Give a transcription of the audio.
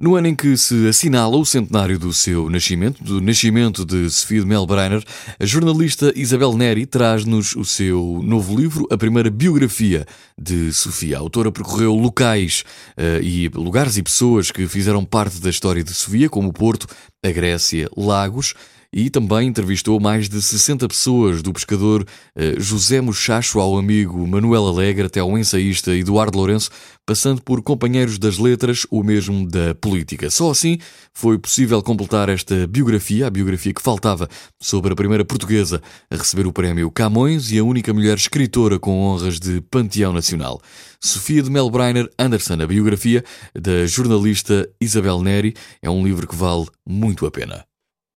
No ano em que se assinala o centenário do seu nascimento, do nascimento de Sofia de Melbrenner, a jornalista Isabel Neri traz-nos o seu novo livro, a primeira biografia de Sofia. A autora percorreu locais uh, e lugares e pessoas que fizeram parte da história de Sofia, como o Porto, a Grécia, Lagos, e também entrevistou mais de 60 pessoas, do pescador eh, José Muchacho ao amigo Manuel Alegre até ao ensaísta Eduardo Lourenço, passando por companheiros das letras ou mesmo da política. Só assim foi possível completar esta biografia, a biografia que faltava sobre a primeira portuguesa a receber o prémio Camões e a única mulher escritora com honras de Panteão Nacional. Sofia de Melbreiner Anderson, a biografia da jornalista Isabel Neri, é um livro que vale muito a pena.